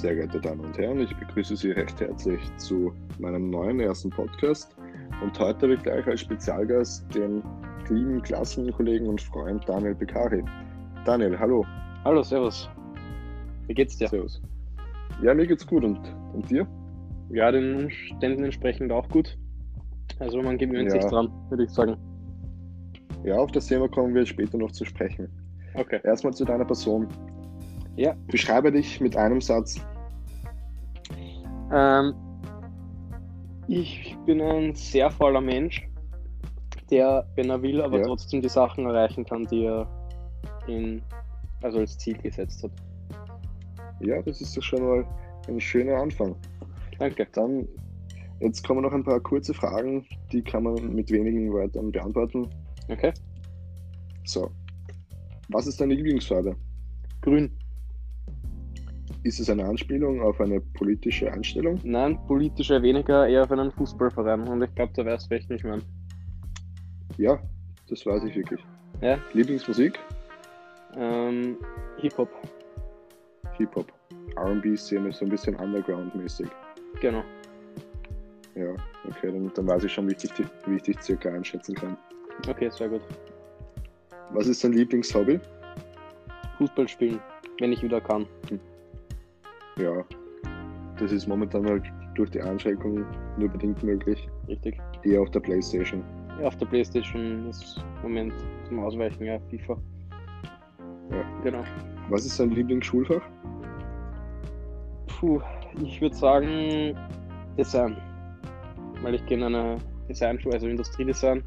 Sehr geehrte Damen und Herren, ich begrüße Sie recht herzlich zu meinem neuen ersten Podcast. Und heute habe ich gleich als Spezialgast den lieben Klassenkollegen und Freund Daniel Beccari. Daniel, hallo. Hallo, servus. Wie geht's dir? Servus. Ja, mir geht's gut. Und, und dir? Ja, den Umständen entsprechend auch gut. Also man gewöhnt Ja. sich dran, würde ich sagen. Ja, auf das Thema kommen wir später noch zu sprechen. Okay. Erstmal zu deiner Person. Ja. Beschreibe dich mit einem Satz. Ähm, ich bin ein sehr fauler Mensch, der, wenn er will, aber Ja. trotzdem die Sachen erreichen kann, die er in, also als Ziel gesetzt hat. Ja, das ist doch schon mal ein schöner Anfang. Danke. Dann, jetzt kommen noch ein paar kurze Fragen, die kann man mit wenigen Wörtern beantworten. Okay. So. Was ist deine Lieblingsfarbe? Grün. Ist es eine Anspielung auf eine politische Einstellung? Nein, politisch eher weniger, eher auf einen Fußballverein. Und ich glaube, da weißt du echt nicht mehr. Ja, das weiß ich wirklich. Ja. Lieblingsmusik? Ähm, Hip-Hop. Hip-Hop. RB-Szene, so ein bisschen Underground-mäßig. Genau. Ja, okay, dann, dann weiß ich schon, wie ich, dich, wie ich dich circa einschätzen kann. Okay, sehr gut. Was ist dein Lieblingshobby? Fußball spielen, wenn ich wieder kann. Ja, das ist momentan halt durch die Einschränkung nur bedingt möglich. Richtig. Eher auf der Playstation. Ja, auf der Playstation ist im Moment zum Ausweichen, ja, FIFA. Ja. Genau. Was ist dein Lieblingsschulfach? Puh, ich würde sagen Design. Weil ich gehe in eine Designschule, also Industriedesign.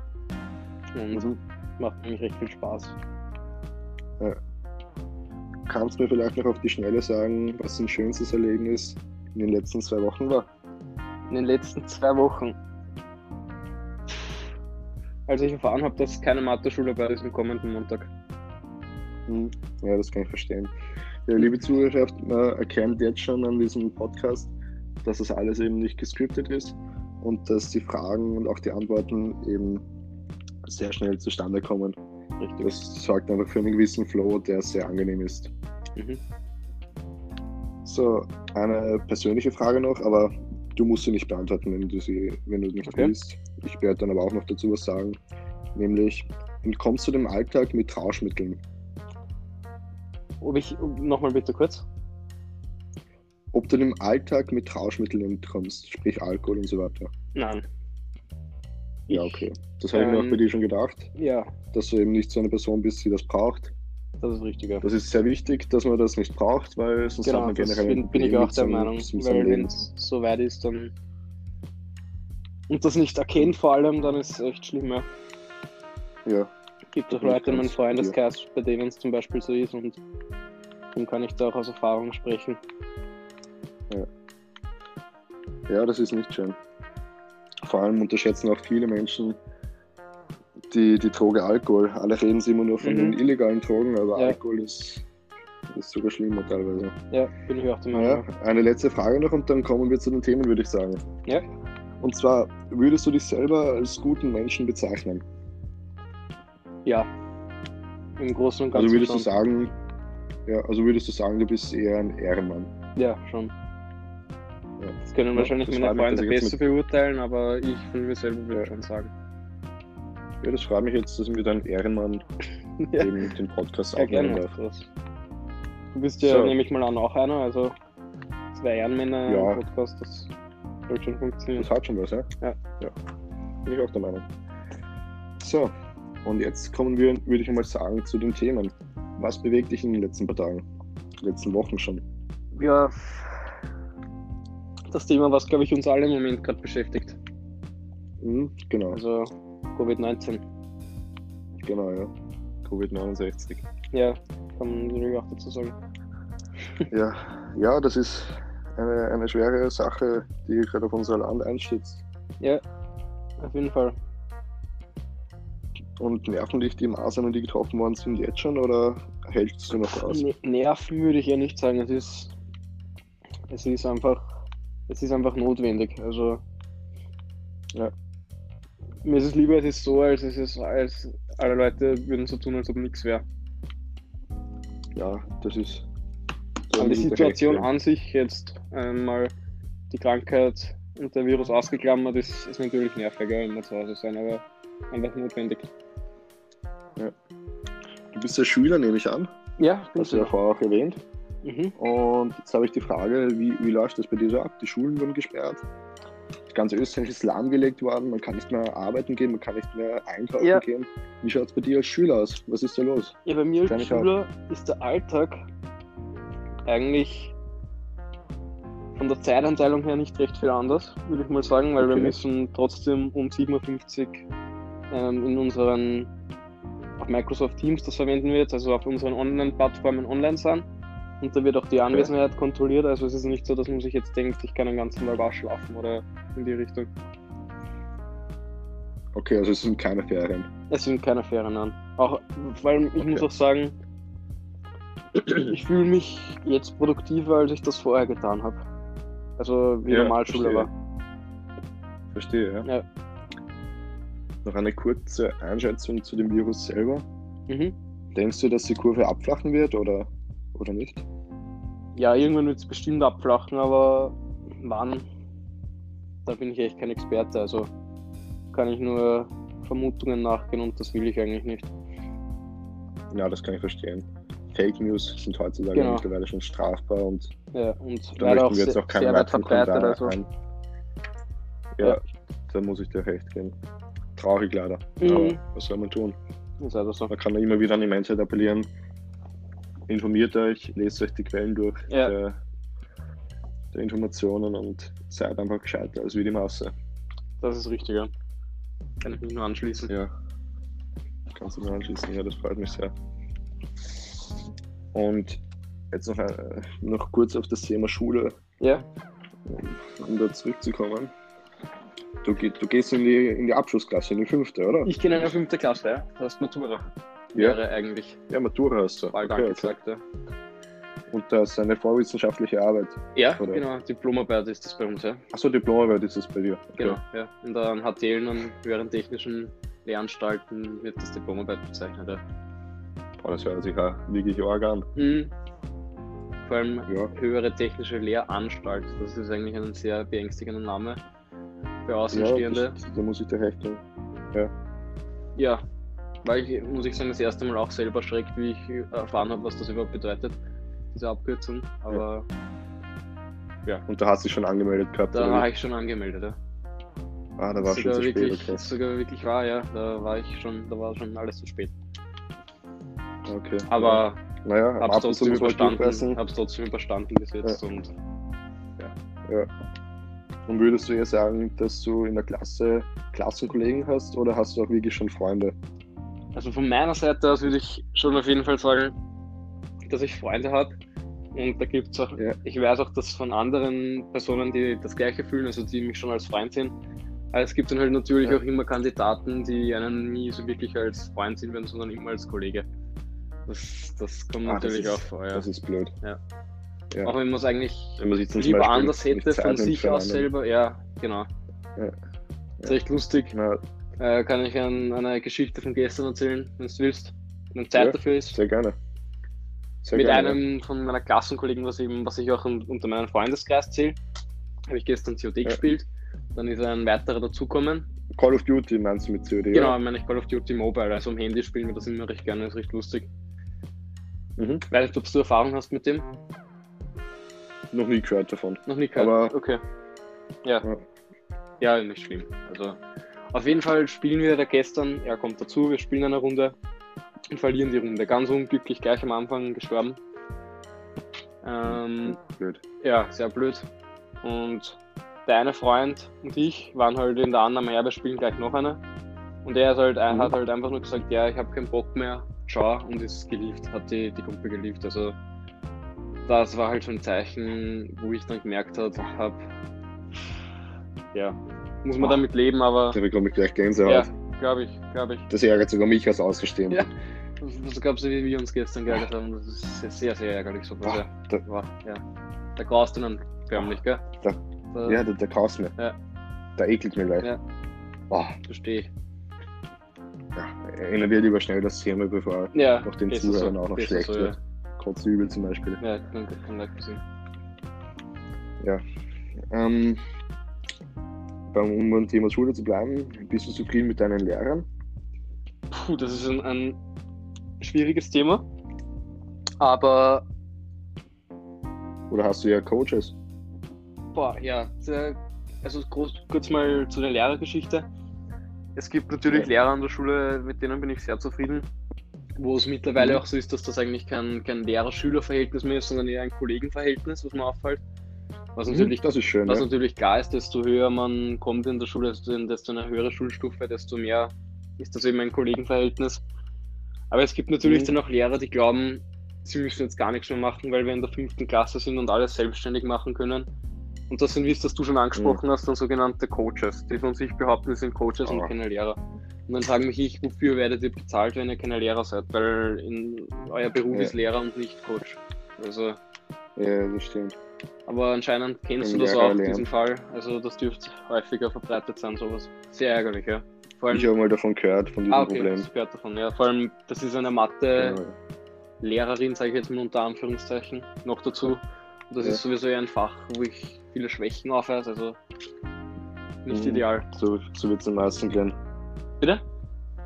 Und Mhm. macht nämlich recht viel Spaß. Kannst du mir vielleicht noch auf die Schnelle sagen, was dein schönstes Erlebnis in den letzten zwei Wochen war? In den letzten zwei Wochen. Als ich erfahren habe, dass keine Mathe-Schule bei ist am kommenden Montag. Hm, Ja, das kann ich verstehen. Ja, liebe Zuhörer, man erkennt jetzt schon an diesem Podcast, dass das alles eben nicht gescriptet ist und dass die Fragen und auch die Antworten eben sehr schnell zustande kommen. Richtig. Das sorgt einfach für einen gewissen Flow, der sehr angenehm ist. Mhm. So, eine persönliche Frage noch, aber du musst sie nicht beantworten, wenn du sie, wenn du nicht Okay. willst. Ich werde dann aber auch noch dazu was sagen. Nämlich, entkommst du dem Alltag mit Rauschmitteln? Ob ich, nochmal bitte kurz. Ob du dem Alltag mit Rauschmitteln entkommst, sprich Alkohol und so weiter. Nein. Ja, okay. Das habe ich mir auch ähm, bei dir schon gedacht, Ja, dass du eben nicht so eine Person bist, die das braucht. das ist richtig. Ja. Das ist sehr wichtig, dass man das nicht braucht, weil sonst hat Genau, man das generell bin, bin ich auch der Meinung. Weil wenn es so weit ist, dann. Und das nicht erkennt vor allem, dann ist es echt schlimm. Ja. Ja, gibt auch Leute in meinem. Freundeskreis, bei denen es zum Beispiel so ist und dann kann ich da auch aus Erfahrung sprechen. ja, das ist nicht schön. Vor allem unterschätzen auch viele Menschen die, die Droge Alkohol. Alle reden sie immer nur von Mhm. den illegalen Drogen, aber Ja. Alkohol ist, ist sogar schlimmer teilweise. Ja, bin ich auch der Meinung. eine letzte Frage noch und dann kommen wir zu den Themen, würde ich sagen. Ja. Und zwar, würdest du dich selber als guten Menschen bezeichnen? Ja. Im Großen und Ganzen. Also würdest du schon. sagen, ja, also würdest du sagen, du bist eher ein Ehrenmann. Ja, schon. Das können Ja, wahrscheinlich das meine Freunde besser beurteilen, aber ich von mir selber würde Ja. schon sagen. Ja, das freut mich jetzt, dass ich mit einem Ehrenmann Ja, eben den Podcast ja aufnehmen gerne. darf. Das. Du bist ja, So. nehme ich mal an, auch einer, also zwei Ehrenmänner Ja. im Podcast, das soll schon funktionieren. Das hat schon was, ja? Ja. ja. Bin ich auch der Meinung. So, und jetzt kommen wir, würde ich mal sagen, zu den Themen. Was bewegt dich in den letzten paar Tagen? letzten Wochen schon? Ja, das Thema, was glaube ich uns alle im Moment gerade beschäftigt. Mhm, genau, Also Covid-19. genau, ja. Covid-69. Ja, kann man natürlich auch dazu sagen. Ja, ja, das ist eine, eine schwere Sache, die gerade auf unser Land einstürzt. Ja, auf jeden Fall. Und nerven dich die Maßnahmen, die getroffen worden sind, jetzt schon oder hältst du noch aus? Ne- Nerven würde ich ja nicht sagen. Es ist, es ist einfach, es ist einfach notwendig. Also, ja. Mir ist es lieber, es ist so, als es ist, als alle Leute würden so tun, als ob nichts wäre. Ja, das ist, Aber die Situation an sich jetzt einmal die Krankheit und der Virus ausgeklammert ist, ist natürlich nerviger, wir zu Hause sein, aber einfach notwendig. Ja. Du bist ja Schüler, nehme ich an. Ja, Hast du ja vorher auch erwähnt. Mhm. Und jetzt habe ich die Frage, wie, wie läuft das bei dir so ab? Die Schulen wurden gesperrt. Ganz Österreich ist lahmgelegt worden. Man kann nicht mehr arbeiten gehen, man kann nicht mehr einkaufen Ja. gehen. Wie schaut es bei dir als Schüler aus? Was ist da los? Ja, bei mir als Schüler ist der Alltag eigentlich von der Zeitanteilung her nicht recht viel anders, würde ich mal sagen, weil wir Okay. müssen trotzdem um 7.50 Uhr ähm, in unseren, auf Microsoft Teams das verwenden wir jetzt, also auf unseren Online-Plattformen online sein. Und da wird auch die Anwesenheit kontrolliert, also es ist nicht so, dass man sich jetzt denkt, ich kann den ganzen Tag ausschlafen oder in die Richtung. Okay, also es sind keine Ferien. Es sind keine Ferien an. Auch, weil ich Okay. muss auch sagen, ich fühle mich jetzt produktiver, als ich das vorher getan habe. Also wie Ja, Normalschule verstehe. war. Verstehe, ja. Ja. Noch eine kurze Einschätzung zu dem Virus selber. Mhm. Denkst du, dass die Kurve abflachen wird oder, oder nicht? Ja, irgendwann wird es bestimmt abflachen, aber wann? Da bin ich echt kein Experte, also kann ich nur Vermutungen nachgehen und das will ich eigentlich nicht. Ja, das kann ich verstehen. Fake News sind heutzutage Genau. mittlerweile schon strafbar und Ja, und da möchten wir jetzt auch keine sehr weit weiteren verbreitet. Also. ein. Ja, Ja. da muss ich dir recht geben. Traurig leider. Mhm. Aber was soll man tun? Ist also so. Man kann immer wieder an die Menschheit appellieren. Informiert euch, lest euch die Quellen durch Ja. der, der Informationen und seid einfach gescheiter als wie die Masse. Das ist richtig, ja. Kann ich mich nur anschließen. Ja. Kannst du mir anschließen, ja, das freut mich sehr. Und jetzt noch, äh, noch kurz auf das Thema Schule, Ja, um da zurückzukommen. Du, du gehst in die, in die Abschlussklasse, in die fünfte, oder? ich gehe in eine fünfte Klasse, ja. Das ist Matura. Ja. Wäre eigentlich Ja, Matura hast du. bald Okay, okay. angesagt, ja. Und das ist eine vorwissenschaftliche Arbeit. Ja, Oder? genau. Diplomarbeit ist das bei uns, ja. Achso, Diplomarbeit ist es bei dir. Okay. Genau, ja. Und an HTL und höheren technischen Lehranstalten wird das Diplomarbeit bezeichnet, ja. Boah, das hört sich auch wirklich arg an. Hm. Vor allem Ja. höhere technische Lehranstalt. Das ist eigentlich ein sehr beängstigender Name für Ja, Außenstehende. das, da muss ich dir recht geben. Ja, weil ich, muss ich sagen, das erste Mal auch selber schreckt, wie ich erfahren habe, was das überhaupt bedeutet, diese Abkürzung. Aber Und da hast du dich schon angemeldet gehabt. da war ich schon angemeldet. Ja. Ah, da war schon sogar, zu spät, wirklich, okay. sogar wirklich wahr, ja. Da war ich schon, da war schon alles zu spät. okay. Aber naja, hab's zu trotzdem überstanden, hab's trotzdem überstanden bis jetzt und Und würdest du eher sagen, dass du in der Klasse Klassenkollegen hast oder hast du auch wirklich schon Freunde? Also von meiner Seite aus würde ich schon auf jeden Fall sagen, dass ich Freunde habe. Und da gibt es auch, Ja. ich weiß auch, dass von anderen Personen, die das Gleiche fühlen, also die mich schon als Freund sehen. Aber es gibt dann halt natürlich Ja. auch immer Kandidaten, die einen nie so wirklich als Freund sehen würden, sondern immer als Kollege. Das, das kommt Ah, das natürlich ist- auch vor, ja. Das ist blöd. Ja. Ja. Auch wenn man es eigentlich Wenn man sich zum lieber anders hätte, von sich aus selber. Ja, genau. Ja. Ist echt lustig. Na, Äh, kann ich an, eine Geschichte von gestern erzählen, wenn du willst. Wenn Zeit Ja. dafür ist. sehr gerne. Sehr Mit gerne. einem von meiner Klassenkollegen, was, eben, was ich auch un- unter meinem Freundeskreis zähle, habe ich gestern COD Ja. gespielt. Dann ist ein weiterer dazukommen. Call of Duty meinst du mit COD? Genau, Ja? meine ich Call of Duty Mobile. Also am Handy spielen wir das immer recht gerne, ist recht lustig. Mhm. Weiß nicht, ob du Erfahrung hast mit dem? Noch nie gehört davon. Noch nie gehört. Aber- okay. Ja. Ja. ja. nicht schlimm. Also auf jeden Fall spielen wir da gestern. Er kommt dazu, wir spielen eine Runde und verlieren die Runde. Ganz unglücklich, gleich am Anfang gestorben. Ähm, Blöd. ja, sehr blöd. Und der eine Freund und ich waren halt in der Annahme, ja, wir spielen gleich noch eine. Und er ist halt, Mhm. hat halt einfach nur gesagt, ja, ich habe keinen Bock mehr, ciao, und ist geliefert, hat die, die Gruppe geliefert. Also das war halt so ein Zeichen, wo ich dann gemerkt habe, hab, ja, muss man Boah. damit leben, aber Da bekomme ich gleich Gänsehaut. ja, glaube ich, glaube ich. Das ärgert sogar mich als Außenstehender. Ja. Das, glaubst du, wie wir uns gestern geärgert haben, das ist sehr, sehr, ärgerlich so. Boah, ja. da- War, ja. Da graust du dann förmlich, gell? Da- Da, Ja, der, der graust mir. Ja. Der ekelt mir gleich. Ja. Boah, verstehe ich. ja, ändern wir lieber schnell das Thema, bevor Ja, Auch den Zuhörern auch noch schlecht so, wird. Ja. Kotzübel zum Beispiel. Ja, kann, kann leicht passieren. Ähm, um beim Thema Schule zu bleiben, bist du zufrieden mit deinen Lehrern? Puh, das ist ein, ein schwieriges Thema. Aber, Oder hast du ja Coaches? boah, ja, also groß, kurz mal zu der Lehrergeschichte. Es gibt natürlich Ja. Lehrer an der Schule, mit denen bin ich sehr zufrieden. Wo es mittlerweile Mhm. auch so ist, dass das eigentlich kein, kein Lehrer-Schüler-Verhältnis mehr ist, sondern eher ein Kollegenverhältnis, was mir auffällt. Was natürlich das ist schön. Was Ja. natürlich klar ist, desto höher man kommt in der Schule, desto, desto eine höhere Schulstufe, desto mehr ist das eben ein Kollegenverhältnis. Aber es gibt natürlich Mhm. dann auch Lehrer, die glauben, sie müssen jetzt gar nichts mehr machen, weil wir in der fünften Klasse sind und alles selbstständig machen können. Und das sind, wie es das du schon angesprochen hast, dann sogenannte Coaches, die von sich behaupten, sie sind Coaches und Ah. keine Lehrer. Und dann frage mich ich, wofür werdet ihr bezahlt, wenn ihr keine Lehrer seid? Weil in, euer Beruf Ja. ist Lehrer und nicht Coach. Also, ja, das stimmt. Aber anscheinend kennst du das auch, diesen Fall. Also das dürfte häufiger verbreitet sein, sowas. Sehr ärgerlich, ja. Vor allem, Ich habe mal davon gehört, von diesem ah, okay, Problem. das gehört davon, ja. Vor allem, das ist eine Mathe-Lehrerin, sage ich jetzt mal unter Anführungszeichen, noch dazu. Und das Ja. ist sowieso eher ein Fach, wo ich viele Schwächen aufweise, also nicht Mhm. ideal. So, so wird es am meisten gehen. Bitte?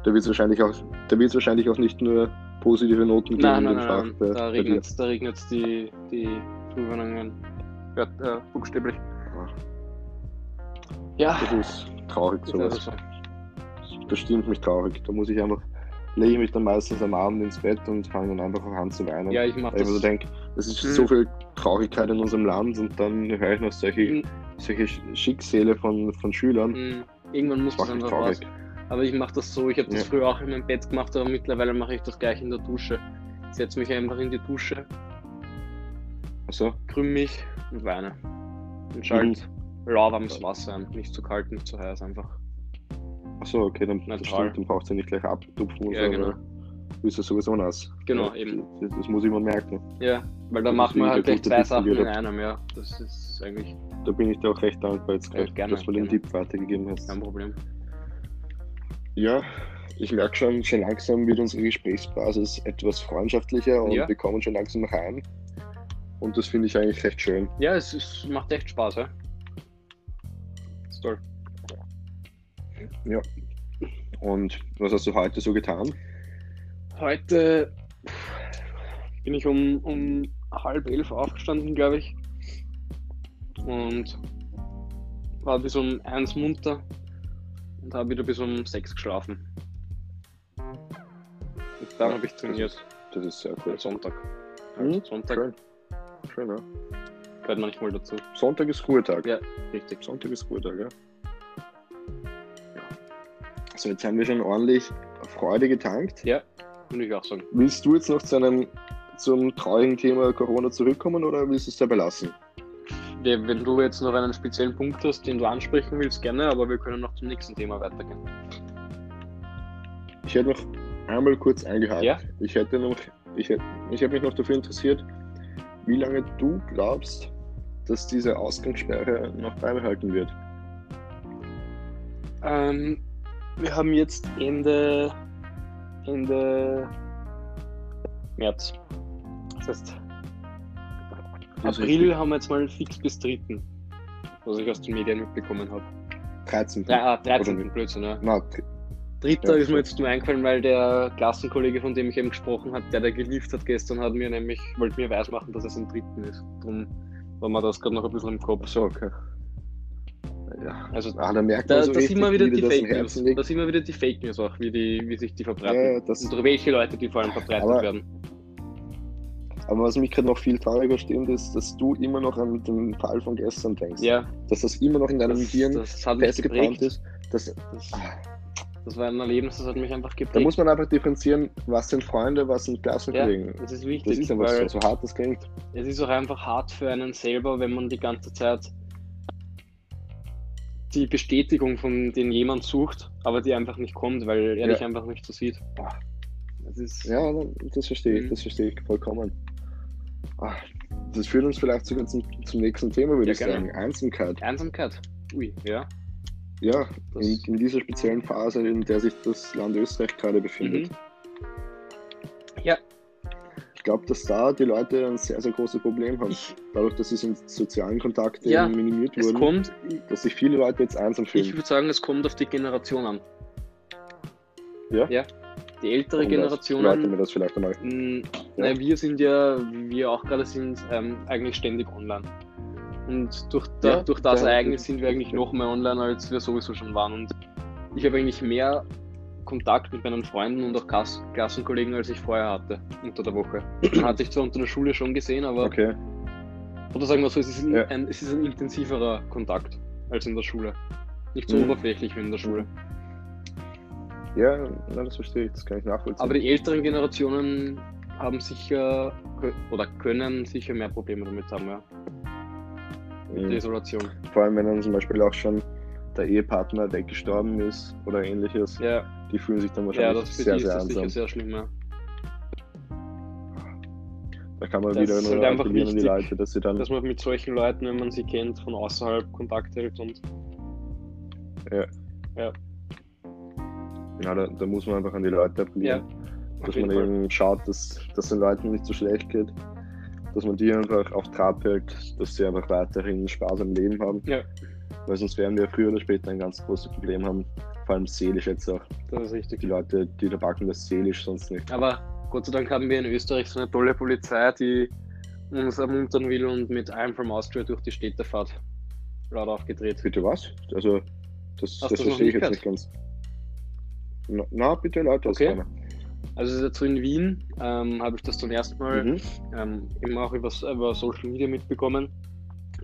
Da wird es wahrscheinlich auch, da wird's wahrscheinlich auch nicht nur positive Noten geben Nein, in nein, dem nein, Fach. nein. da dir. regnet es da die, die Prüfungen ja, äh, buchstäblich. Ja, Das ist traurig, sowas. so. Das stimmt mich traurig. Da muss ich einfach, lege ich mich dann meistens am Abend ins Bett und fange dann einfach an zu weinen. Ja, ich mache Weil ich so das. denke, es ist Mhm. so viel Traurigkeit in unserem Land und dann höre ich noch solche, Mhm. solche Sch- Schicksale von, von Schülern. Mhm. Irgendwann muss Das das einfach raus. traurig. Aber ich mache das so, ich habe das Ja. früher auch in meinem Bett gemacht, aber mittlerweile mache ich das gleich in der Dusche. Ich setze mich einfach in die Dusche, Also, krümm mich und weine. Und schalte Mhm. lauwarmes Wasser ein. Nicht zu kalt, nicht zu heiß, einfach. achso, okay, dann, das stimmt, dann braucht ihr nicht gleich abtupfen. Ja, oder genau. Du bist ja sowieso nass. Genau, ja, eben. Das, das muss ich mir merken. Ja, weil da Das macht ist man halt gleich zwei Sachen in einem, ja. Das ist eigentlich Da bin ich dir auch recht dankbar jetzt Ja, gerade, dass du den. Tipp weitergegeben hast. kein Problem. Ja, ich merke schon, schon langsam wird unsere Gesprächsbasis etwas freundschaftlicher und Ja. wir kommen schon langsam rein. Und das finde ich eigentlich recht schön. Ja, es ist, macht echt Spaß, ja. Ist toll. Ja. Und was hast du heute so getan? Heute bin ich um, um halb elf aufgestanden, glaube ich. Und war bis um eins munter und habe wieder bis um sechs geschlafen. Und dann habe ich trainiert. Das ist sehr cool. Sonntag. Also Sonntag Schön. Schön, ja. gehört manchmal dazu. Sonntag ist Ruhetag. Ja, richtig. Sonntag ist Ruhetag, ja. So, jetzt haben wir schon ordentlich Freude getankt. Ja, würde ich auch sagen. Willst du jetzt noch zu einem zum traurigen Thema Corona zurückkommen oder willst du es dabei lassen? Ja, wenn du jetzt noch einen speziellen Punkt hast, den du ansprechen willst, gerne, aber wir können noch zum nächsten Thema weitergehen. Ich hätte noch einmal kurz eingehakt. Ja? Ich hätte noch, ich hätte, ich hätte mich noch dafür interessiert, wie lange du glaubst, dass diese Ausgangssperre noch beibehalten wird. Ähm, wir haben jetzt Ende, Ende März. Das heißt, Das April haben wir jetzt mal fix bis 3., was ich aus den Medien mitbekommen habe. 13. Ja, ah, Oder 13. nicht? Blödsinn, ja. Na, Dritter ist mir jetzt nur eingefallen, weil der Klassenkollege, von dem ich eben gesprochen habe, der da geliefert hat gestern, hat mir nämlich, wollte mir weismachen, dass es am 3. ist. Darum war mir das gerade noch ein bisschen im Kopf. so, okay. Ja. Also Ah, da merkt Da, man so da sind wir wieder wie die Fake News. Da sind wir wieder die Fake News auch, wie, die, wie sich die verbreiten. Ja, ja, das- Und durch welche Leute die vor allem verbreitet Aber- werden. Aber was mich gerade noch viel trauriger stimmt, ist, dass du immer noch an den Fall von gestern denkst. Ja, Dass das immer noch in deinem das, Hirn das festgebrannt ist. Das, Das, das war ein Erlebnis, das hat mich einfach da geprägt. muss man einfach differenzieren, was sind Freunde, was sind ja, Klassenkollegen. das ist das wichtig, ist einfach weil so, so hart das klingt. es ist auch einfach hart für einen selber, wenn man die ganze Zeit die Bestätigung von den jemand sucht, aber die einfach nicht kommt, weil er Ja. dich einfach nicht so sieht. Das ist Ja, das verstehe ich, Mhm. das verstehe ich vollkommen. Ah, Das führt uns vielleicht sogar zum, zum nächsten Thema, würde Ja, ich gerne. sagen. Einsamkeit. Einsamkeit. Ui, ja. Ja, in, in dieser speziellen Phase, in der sich das Land Österreich gerade befindet. Mhm. Ja, Ich glaube, dass da die Leute ein sehr, sehr großes Problem haben. Ich, Dadurch, dass diese sozialen Kontakte Ja, minimiert wurden, kommt, dass sich viele Leute jetzt einsam ich fühlen. würde sagen, es kommt auf die Generation an. Ja? Ja. Die ältere Und Generation Leute mir das vielleicht einmal. Ja. Naja, wir sind ja, wie wir auch gerade sind, ähm, eigentlich ständig online. Und durch, da, Ja, durch das da- Ereignis sind wir eigentlich noch mehr online, als wir sowieso schon waren. Und ich habe eigentlich mehr Kontakt mit meinen Freunden und auch Klass Klassenkollegen, als ich vorher hatte, unter der Woche. Hatte ich zwar unter der Schule schon gesehen, aber Okay. oder sagen wir so, es ist ein, Ja. ein, es ist ein intensiverer Kontakt als in der Schule. Nicht so Mhm. oberflächlich wie in der Schule. Ja, na, das verstehe ich, das kann ich nachvollziehen. Aber die älteren Generationen haben sicher oder können sicher mehr Probleme damit haben, ja. Mhm. der Isolation. Vor allem, wenn dann zum Beispiel auch schon der Ehepartner weggestorben ist oder ähnliches, Ja, die fühlen sich dann ja wahrscheinlich das für sehr, die ist sehr das einsam. sehr schlimm, ja. Da kann man Das wieder ist nur halt einfach an die wichtig, Leute, dass sie dann Dass man mit solchen Leuten, wenn man sie kennt, von außerhalb Kontakt hält und Ja, da, da muss man einfach an die Leute appellieren. auf dass man Fall. eben schaut, dass, dass den Leuten nicht so schlecht geht. Dass man die einfach auf Trab hält, dass sie einfach weiterhin Spaß am Leben haben. Ja. Weil sonst werden wir früher oder später ein ganz großes Problem haben. Vor allem seelisch jetzt auch. Das ist richtig. Die Leute, die da backen das seelisch sonst nicht. Aber Gott sei Dank haben wir in Österreich so eine tolle Polizei, die uns ermuntern will und mit I'm from Austria durch die Städte fährt. Laut aufgedreht. Bitte was? Also, das, Hast das das verstehe ich jetzt nicht ganz. Na, na bitte Leute, Okay. okay. Also es ist jetzt so in Wien, ähm, habe ich das zum ersten Mal Mhm. ähm, immer auch über, über Social Media mitbekommen,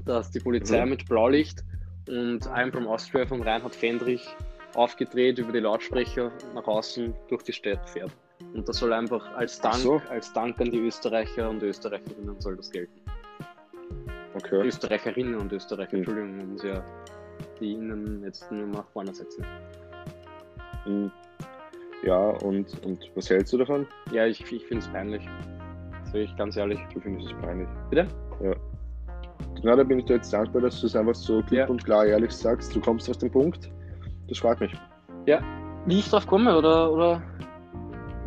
dass die Polizei Mhm. mit Blaulicht und I'm from Austria von Reinhard Fendrich aufgedreht über die Lautsprecher nach außen durch die Stadt fährt. Und das soll einfach als Dank, so. als Dank an die Österreicher und Österreicherinnen soll das gelten. Okay. Österreicherinnen und Österreicher, Mhm. Entschuldigung, muss ja die Innen jetzt nur nach vorne setzen. Mhm. Ja, und, und was hältst du davon? Ja, ich, ich finde es peinlich. Sag ich ganz ehrlich. Du findest es peinlich. Bitte? Ja. Na, da bin ich dir jetzt dankbar, dass du es einfach so klipp Ja. und klar ehrlich sagst. Du kommst auf den Punkt. Das freut mich. Wie ich drauf komme, oder? oder?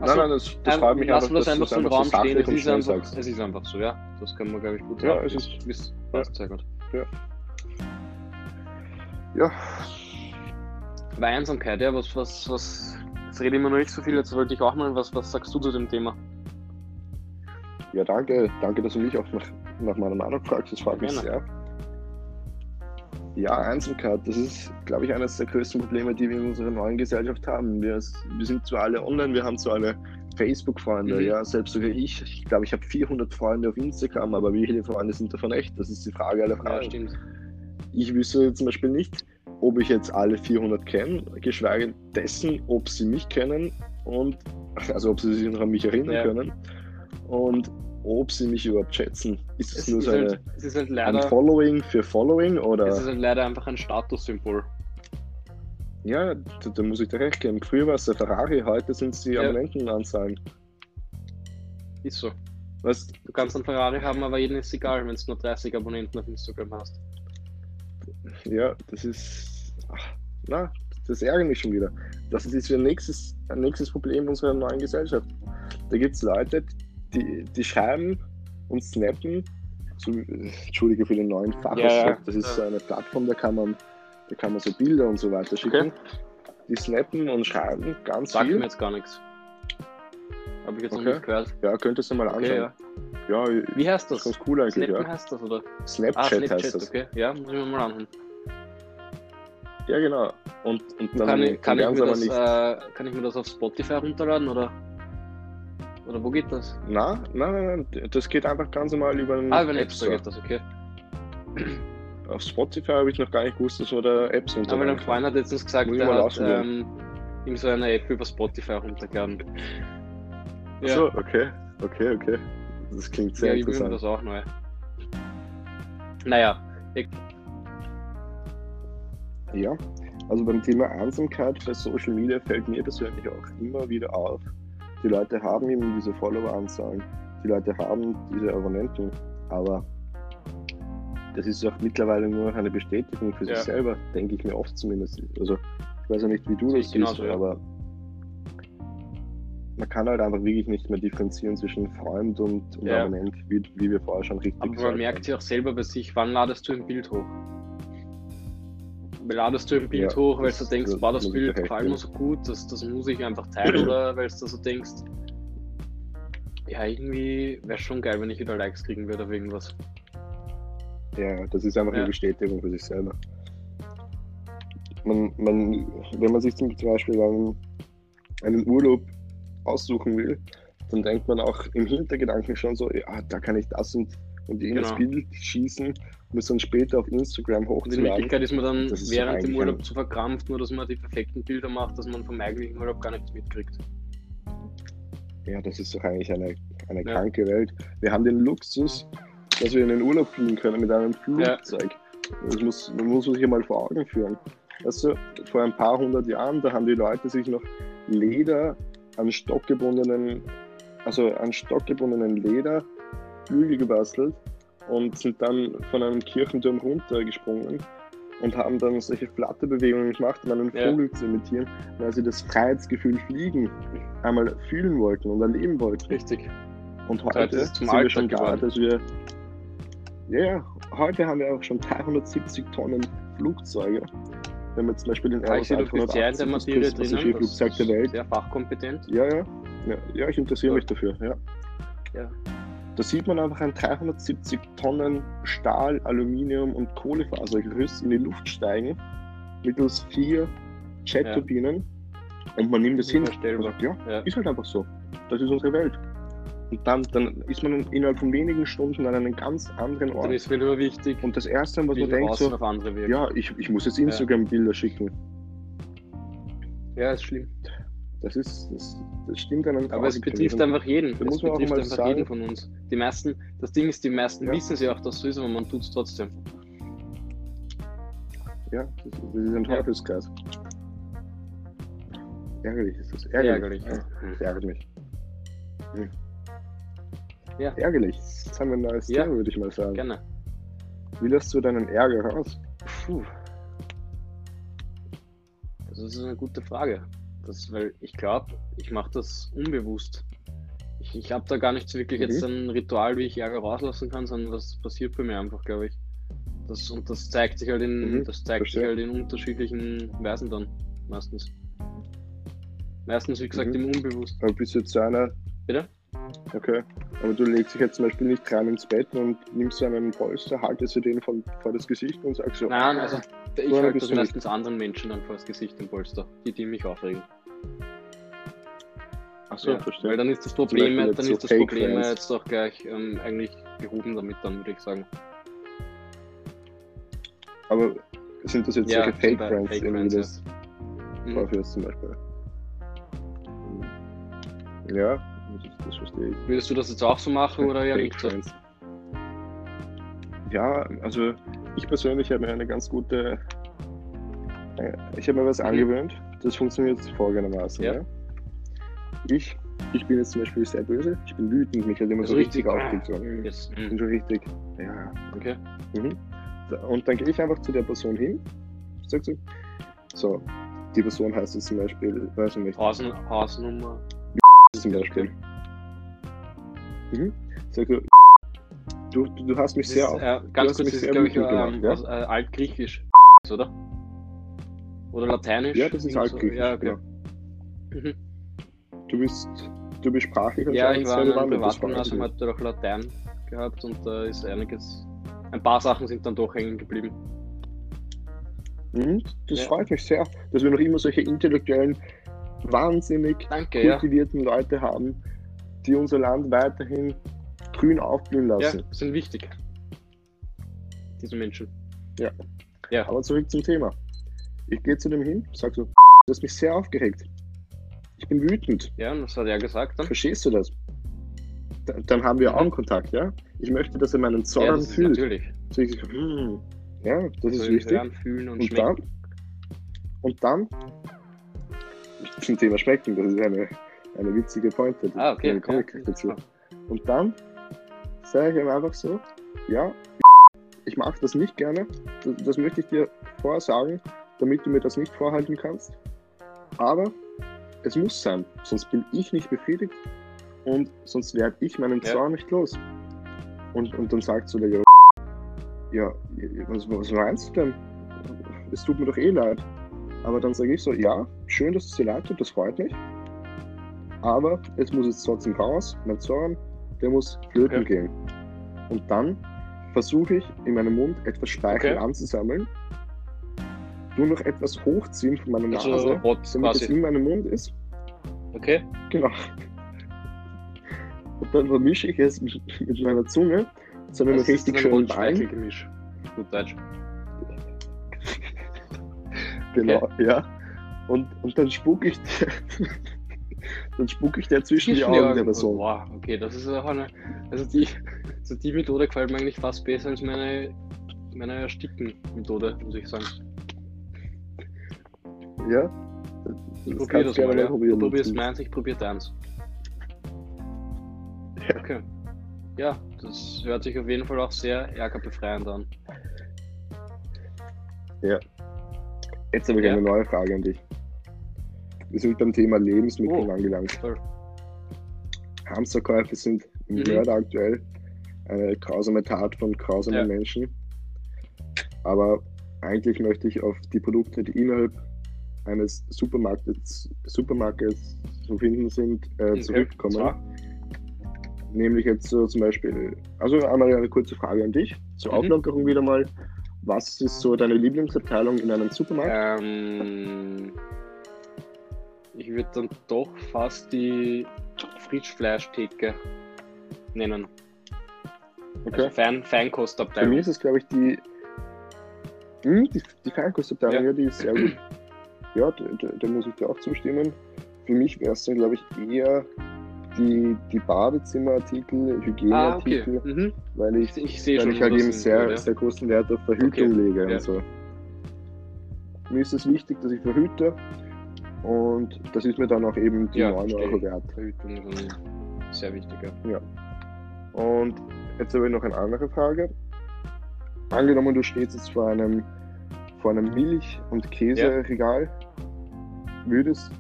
Ach so, nein, nein, das, das ähm, freut mich einfach, das dass einfach du so es im einfach Raum so stehen. Es ist, einfach, sagst. es ist einfach so, ja. Das können wir, glaube ich, gut Ja, sagen. es Bis- ist- bis- ja. sehr gut. Ja, Aber Einsamkeit, ja, was, was, was, jetzt rede ich immer noch nicht so viel, jetzt wollte ich auch mal, was, was sagst du zu dem Thema? ja, danke. Danke, dass du mich auch nach, nach meiner Meinung fragst. Das freut mich sehr. Ja, Einsamkeit, das ist, glaube ich, eines der größten Probleme, die wir in unserer neuen Gesellschaft haben. Wir, wir sind zwar alle online, wir haben zwar alle Facebook-Freunde, Mhm. ja, selbst sogar ich. Ich glaube, ich habe 400 Freunde auf Instagram, aber wie viele Freunde sind davon echt? Das ist die Frage aller Ja, Fragen. stimmt. Ich wüsste zum Beispiel nicht, ob ich jetzt alle 400 kenne, geschweige dessen, ob sie mich kennen und also ob sie sich noch an mich erinnern Ja. können und ob sie mich überhaupt schätzen. Ist es, Es nur ist, so eine, halt, es ist halt ein leider, Following für Following oder? es ist halt leider einfach ein Statussymbol. ja, da, da muss ich dir recht geben. Früher war es der Ferrari, heute sind es die Ja. Abonnentenanzahlen. Ist so. Weißt, Du kannst einen Ferrari haben, aber jedem ist egal, wenn du nur 30 Abonnenten auf Instagram hast. Ja, das ist. Ach, na, das ärgert mich schon wieder. Das ist ein nächstes, ein nächstes Problem unserer neuen Gesellschaft. Da gibt es Leute, die, die schreiben und snappen. So, Entschuldige für den neuen ja. Das ist so eine Plattform, da kann man, da kann man so Bilder und so weiter schicken. Die snappen und schreiben ganz Sagt viel. mir jetzt gar nichts. Habe ich jetzt noch Okay. nicht gehört. Ja, könntest du mal Okay, anschauen. ja. Ja, Wie heißt das ganz cool eigentlich. Snappen Ja. heißt das, oder? Snapchat, Ah, Snapchat, heißt das. okay. Ja, muss ich mir mal anhören. Ja, genau. Und, und dann, Kann ich, kann, ich mir das, äh, kann ich mir das auf Spotify runterladen, oder? Oder wo geht das? Na, nein, nein, nein, das geht einfach ganz normal über den Ah, über den App Store geht das, okay. Auf Spotify habe ich noch gar nicht gewusst, dass man da Apps Aber mein runterladen Freund hat letztens gesagt, er hat ähm, ihm so eine App über Spotify runtergeladen. Ach so, okay, okay, okay. Das klingt sehr ja, ich interessant. das auch neu. Naja, ich, Ja, also beim Thema Einsamkeit bei Social Media fällt mir persönlich auch immer wieder auf. Die Leute haben eben diese Follower-Anzahlen, die Leute haben diese Abonnenten, aber das ist auch mittlerweile nur noch eine Bestätigung für Ja. sich selber, denke ich mir oft zumindest. Also ich weiß ja nicht, wie du Sehe das ich genauso, siehst, ja. aber man kann halt einfach wirklich nicht mehr differenzieren zwischen Freund und, und Ja. Abonnent, wie, wie wir vorher schon richtig Aber man gesagt merkt haben. sich auch selber bei sich, wann ladest du ein Bild hoch? Ladest du ein Bild Ja, hoch, weil das- du denkst, das boah, das Bild gefällt recht mir so gut, das, das muss ich einfach teilen, oder weil du so denkst, ja, irgendwie wäre schon geil, wenn ich wieder Likes kriegen würde auf irgendwas. Ja, das ist einfach Ja. eine Bestätigung für sich selber. Man, man, wenn man sich zum Beispiel einen, einen Urlaub aussuchen will, dann denkt man auch im Hintergedanken schon so, ja, da kann ich das und, und jenes Genau. Bild schießen, um es dann später auf Instagram hochzuladen. Wirklichkeit ist man dann ist während dem Urlaub so verkrampft, nur dass man die perfekten Bilder macht, dass man vom eigentlichen Urlaub gar nichts mitkriegt. Ja, das ist doch eigentlich eine, eine Ja. kranke Welt. Wir haben den Luxus, dass wir in den Urlaub fliegen können mit einem Flugzeug. Das muss, das muss man sich ja mal vor Augen führen. Weißt du, vor ein paar hundert Jahren, da haben die Leute sich noch Leder an stockgebundenen, also an stockgebundenen Leder Flügel gebastelt und sind dann von einem Kirchenturm runtergesprungen und haben dann solche Flatterbewegungen gemacht, um einen Ja. Vogel zu imitieren, weil sie das Freiheitsgefühl Fliegen einmal fühlen wollten und erleben wollten. Richtig. Und Heute sind wir schon da, dass wir. Ja, ja, heute haben wir auch schon 370 Tonnen Flugzeuge. Wenn wir zum Beispiel den Ja, Airbus der 180, das Materie größte das der ist Welt. sehr fachkompetent. Ja, ja, ja, ja, ich interessiere Ja. mich dafür. Ja. Ja. Da sieht man einfach ein 370 Tonnen Stahl, Aluminium und Kohlefasergerüst in die Luft steigen, mittels vier Jet-Turbinen. Und man nimmt das hin. Und ja, Ja. ist halt einfach so. Das ist unsere Welt. Und dann, dann ist man innerhalb von wenigen Stunden an einem ganz anderen Dann Ort. ist wieder nur wichtig, Und das Erste, was man denkt, so, auf andere wirkt. ja, ich, ich muss jetzt Instagram-Bilder schicken. ja, ist schlimm. Das ist, das, das stimmt einen Aber es betrifft einfach jeden. da Es muss man auch mal einfach sagen- jeden von uns. Die meisten, das Ding ist, die meisten Ja. wissen ja auch, dass es so ist, aber man tut es trotzdem. Ja, das, das ist ein Ja. Teufelskreis. Ärgerlich ist das. Ärgerlich. Ärgerlich. Ja, das ärgert mich. Hm. Ja. Ärgerlich. Jetzt haben wir ein neues Ja. Thema, würde ich mal sagen. Gerne. Wie lässt du deinen Ärger raus? Puh. Das ist eine gute Frage. Das, weil ich glaube, ich mache das unbewusst. Ich, ich habe da gar nicht wirklich Mhm. jetzt ein Ritual, wie ich Ärger rauslassen kann, sondern das passiert bei mir einfach, glaube ich. Das, und das zeigt sich halt in, Mhm, das zeigt sich halt in unterschiedlichen Weisen dann, meistens. Meistens, wie gesagt, Mhm. im Unbewusst. Aber bist du jetzt einer, Bitte? Okay, aber du legst dich jetzt zum Beispiel nicht rein ins Bett und nimmst so einen Polster, haltest du den von, vor das Gesicht und sagst so, Nein, also ich halte das du nicht. meistens anderen Menschen dann vor das Gesicht im Polster, die, die mich aufregen. ach so, Ja, verstehe. weil dann ist das Problem, dann ist so das Problem jetzt auch gleich ähm, eigentlich behoben damit, dann würde ich sagen. Aber sind das jetzt Ja, solche Fake Friends, Fake irgendwie Friends, das Mhm. vorführst zum Beispiel? Ja, das, verstehe ich. Würdest du das jetzt auch so machen oder ja nicht. Ja, also ich persönlich habe mir eine ganz gute. äh, Ich habe mir was Mhm. angewöhnt. Das funktioniert folgendermaßen. Ja. Ja. Ich, ich bin jetzt zum Beispiel sehr böse. Ich bin wütend. Mich hat immer Also so richtig richtig, aufgeregt. Ah, Yes. Ich bin Mhm. schon richtig. Ja. Okay. Mhm. Und dann gehe ich einfach zu der Person hin. Sag so. So, die Person heißt jetzt zum Beispiel, weiß ich nicht, Haus, Hausnummer. zum Beispiel. Mhm. Sag so, du, du, du hast mich Das sehr auf. äh, du ganz kurz, mich das ist glaube ich ähm, gemacht, ja? aus, äh, altgriechisch, oder? Oder lateinisch? Ja, das ist Irgend so- altgriechisch. Ja, okay. genau. Mhm. Du bist, du bist sprachlich Ja, ich war in einem Privatgymnasium, freut hatte doch Latein gehabt und da ist einiges, ein paar Sachen sind dann doch hängen geblieben. Mhm. Das Ja. freut mich sehr, dass wir noch immer solche intellektuellen, wahnsinnig Danke, ja. kultivierten Leute haben, die unser Land weiterhin grün aufblühen Ja, lassen. sind wichtig. Diese Menschen. Ja. Ja. Aber zurück zum Thema. Ich gehe zu dem hin, sag so, du hast mich sehr aufgeregt. Ich bin wütend. Ja, und was hat er gesagt dann? Verstehst du das? Da- Dann haben wir Mhm. Augenkontakt, ja? Ich möchte, dass er meinen Ja, Zorn das ist fühlt. natürlich. So ich hm, ja, das ist Soll wichtig. Hören, fühlen und, Und dann, und dann, zum Thema Schmecken, das ist eine, eine witzige Pointe. Ah, okay. Eine Comic Ja. dazu. Und dann sage ich ihm einfach so, ja, ich mag das nicht gerne, das, das möchte ich dir vorher sagen, damit du mir das nicht vorhalten kannst. Aber es muss sein, sonst bin ich nicht befriedigt und sonst werde ich meinen Ja. Zorn nicht los. Und, und dann sagt so der Junge, ja, was, was meinst du denn? Es tut mir doch eh leid. Aber dann sage ich so, ja, schön, dass es dir leid tut, das freut mich. Aber es muss jetzt trotzdem raus, mein Zorn, der muss flöten Okay. gehen. Und dann versuche ich in meinem Mund etwas Speichel Okay. anzusammeln, nur noch etwas hochziehen von meiner Also Nase, rot damit es quasi. in meinem Mund ist. Okay. Genau. Und dann vermische ich es mit, mit meiner Zunge zu einem Das richtig schönen Wein. Rotspeichel-Gemisch. Gut Deutsch. Genau, ja. Und, und dann spucke ich dir, dann spucke ich dir zwischen die Augen der Person. Wow, okay, das ist auch eine. Also die, also die Methode gefällt mir eigentlich fast besser als meine, meine Ersticken-Methode, muss ich sagen. Ja. Ich Das probiere das mal. Ja. probieren. Du probierst meins, ich probiere deins. Ja. Okay. Ja, das hört sich auf jeden Fall auch sehr ärgerbefreiend an. Jetzt habe ich Ja. eine neue Frage an dich. Wir sind beim Thema Lebensmittel Oh. angelangt. Toll. Hamsterkäufe sind Mhm. Mörder aktuell. Eine grausame Tat von grausamen Ja. Menschen. Aber eigentlich möchte ich auf die Produkte, die innerhalb eines Supermarkets, Supermarkets zu finden sind, äh, Okay. zurückkommen. Zwar, Nämlich jetzt so zum Beispiel, also einmal eine kurze Frage an dich, zur Mhm. Auflockerung wieder mal. Was ist so deine Lieblingsabteilung in einem Supermarkt? Ähm, ich würde dann doch fast die Frischfleischtheke nennen. okay. Also Fein, Für Feinkostabteilung. mich ist es, glaube ich, die, hm, die, die Feinkostabteilung, Ja. ja. die ist sehr gut. Ja, da, da, da muss ich dir auch zustimmen. Für mich wäre es dann, glaube ich, eher die, die Badezimmerartikel, Ah, okay. Hygieneartikel, Mhm. weil ich, Ich sehe weil ich halt eben sehr, hinführt, ja. sehr großen Wert auf Verhütung Okay. lege Ja. und so. Mir ist es wichtig, dass ich verhüte und das ist mir dann auch eben die Ja, 9 verstehe Euro wert. Verhütung ist ein sehr wichtiger. Und jetzt habe ich noch eine andere Frage. Angenommen, du stehst jetzt vor einem, vor einem Milch- und Käseregal, würdest,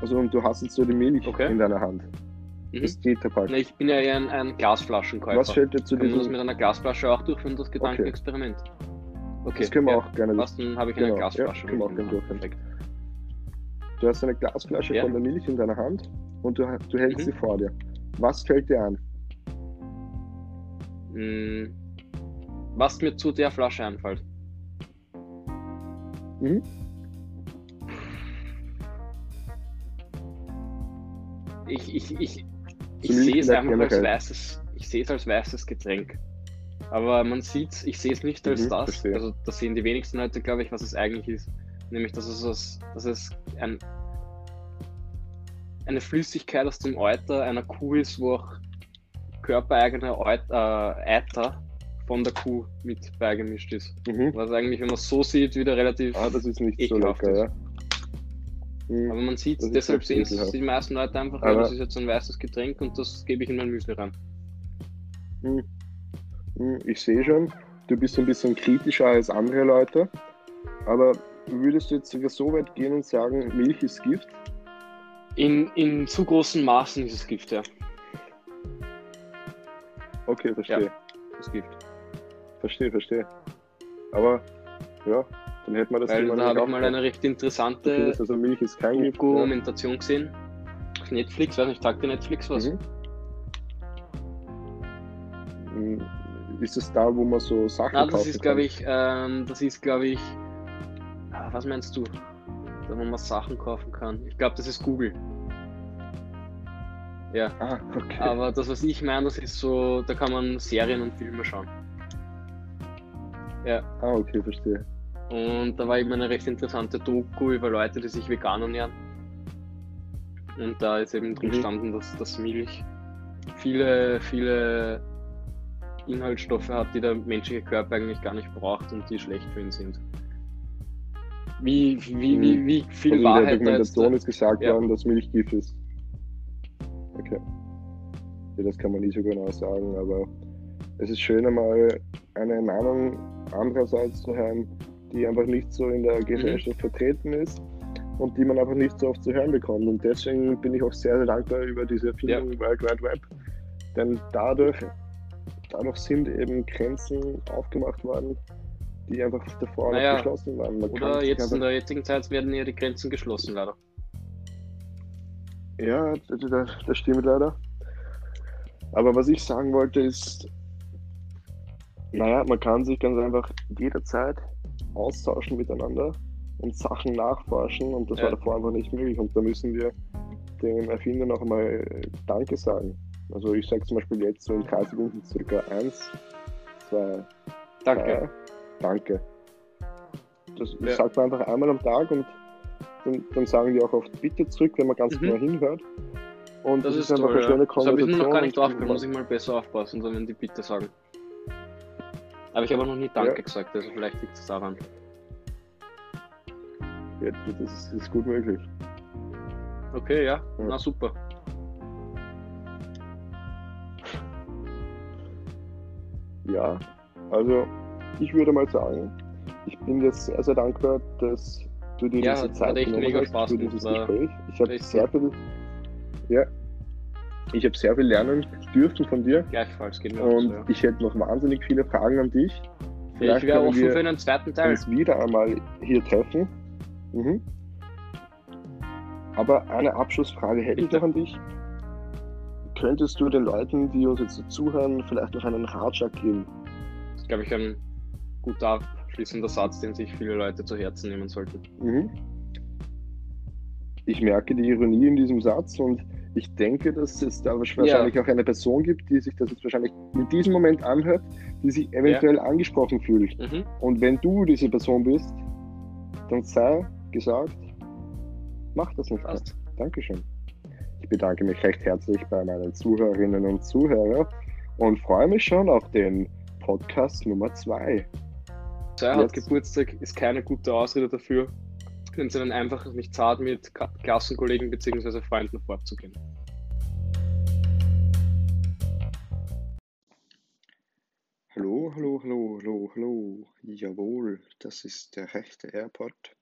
also und du hast jetzt so die Milch Okay. in deiner Hand, Mhm. das Tetrapack. Ich bin ja eher ein, ein Glasflaschenkäufer. Was fällt dir zu Können wir das diesem, mit einer Glasflasche auch durchführen, das Gedankenexperiment? Okay. das können wir ja. auch gerne, Was, dann habe ich eine Genau, Glasflasche. ja, können wir auch gerne durchführen. Perfekt. Du hast eine Glasflasche Ja. von der Milch in deiner Hand und du, du hältst Mhm. sie vor dir. Was fällt dir an? Mm, Was mir zu der Flasche einfällt. Mhm. Ich, ich, ich, ich sehe es einfach als weißes, ich sehe es als weißes Getränk. Aber man sieht ich sehe es nicht als Mhm, das. verstehe. Also das sehen die wenigsten Leute, glaube ich, was es eigentlich ist. Nämlich, dass es, dass es ein, eine Flüssigkeit aus dem Euter einer Kuh ist, wo auch körpereigene Eut, äh, Eiter von der Kuh mit beigemischt ist. Mhm. Was eigentlich, wenn man es so sieht, wieder relativ. Ah, das ist nicht so lecker, ist. ja. Mhm. aber man sieht das deshalb sehen es die meisten Leute einfach, Aber- das ist jetzt ein weißes Getränk und das gebe ich in mein Müsli rein. Hm. Hm, Ich sehe schon, du bist ein bisschen kritischer als andere Leute, aber würdest du jetzt sogar so weit gehen und sagen, Milch ist Gift? In, in zu großen Maßen ist es Gift, ja. Okay, verstehe, Das Gift. verstehe, verstehe. Aber ja, dann hätten wir das Weil da habe ich mal eine recht interessante also Milch ist kein Gift. Ja. Dokumentation gesehen. Auf Netflix, weiß nicht, sagt dir Netflix was? Mhm. Hm, Ist es da, wo man so Sachen Na, das kaufen ist, glaube ich, ähm, das ist, glaube ich, was meinst du? Da, wo man Sachen kaufen kann. Ich glaube, das ist Google. Ja, Ah, okay. aber das, was ich meine, das ist so, da kann man Serien und Filme schauen. Ja, Ah, okay, verstehe. und da war eben eine recht interessante Doku über Leute, die sich vegan ernähren. Und da ist eben drin Mhm. gestanden, dass, dass Milch viele, viele Inhaltsstoffe hat, die der menschliche Körper eigentlich gar nicht braucht und die schlecht für ihn sind. Wie, wie, wie, wie viel Also in der Wahrheit da jetzt. Dokumentation ist gesagt Ja. worden, dass Milch Gift ist. Okay. Ja, das kann man nie so genau sagen, aber es ist schön einmal eine Meinung andererseits zu hören, die einfach nicht so in der Mhm. Gesellschaft vertreten ist. und die man einfach nicht so oft zu hören bekommt. Und deswegen bin ich auch sehr, sehr dankbar über diese Erfindung ja. World Wide Web. Denn dadurch, dadurch sind eben Grenzen aufgemacht worden, die einfach davor naja, geschlossen waren. Man oder jetzt in der jetzigen Zeit werden ja die Grenzen geschlossen, leider. Ja, das, das stimmt leider. Aber was ich sagen wollte ist, naja, man kann sich ganz einfach jederzeit austauschen miteinander und Sachen nachforschen und das ja. war davor einfach nicht möglich und da müssen wir dem Erfinder noch einmal Danke sagen. Also ich sage zum Beispiel jetzt so in 30 Sekunden circa 1, 2, Danke. Drei, danke. Das ja. sagt man einfach einmal am Tag und dann, dann, sagen die auch oft Bitte zurück, wenn man ganz mhm. genau hinhört. Und das, das ist, ist einfach toll, eine schöne ja. Konversation. Das habe ich noch gar nicht aufgehört, muss ich mal besser aufpassen, wenn die Bitte sagen. Aber ich habe noch nie Danke ja. gesagt, also vielleicht liegt es daran. Ja, das ist, ist, gut möglich. Okay, ja, ja. na super. Ja, also ich würde mal sagen, ich bin jetzt sehr, sehr dankbar, dass du dir ja, diese Zeit genommen hast Spaß für dieses Gespräch. Ich habe sehr viel, ja, ich habe sehr viel lernen dürfen von dir. Gleichfalls, genau. Und so, ja. ich hätte noch wahnsinnig viele Fragen an dich. Vielleicht ich wäre offen für einen zweiten Teil. uns wieder einmal hier treffen. Mhm. Aber eine Abschlussfrage hätte Bitte. ich noch an dich. Könntest du den Leuten, die uns jetzt zuhören, vielleicht noch einen Ratschlag geben? Das glaube ich, ein guter abschließender Satz, den sich viele Leute zu Herzen nehmen sollten. Mhm. Ich merke die Ironie in diesem Satz und ich denke, dass es da wahrscheinlich ja. auch eine Person gibt, die sich das jetzt wahrscheinlich in diesem Moment anhört, die sich eventuell ja. angesprochen fühlt. Mhm. Und wenn du diese Person bist, dann sei gesagt, mach das nicht Passt. mehr. Dankeschön. Ich bedanke mich recht herzlich bei meinen Zuhörerinnen und Zuhörern und freue mich schon auf den Podcast Nummer 2. Zwei hat Geburtstag, ist keine gute Ausrede dafür, können sie dann einfach nicht zart mit Klassenkollegen bzw. Freunden fortzugehen. Hallo, hallo, hallo, hallo, hallo. Jawohl, das ist der rechte Airport.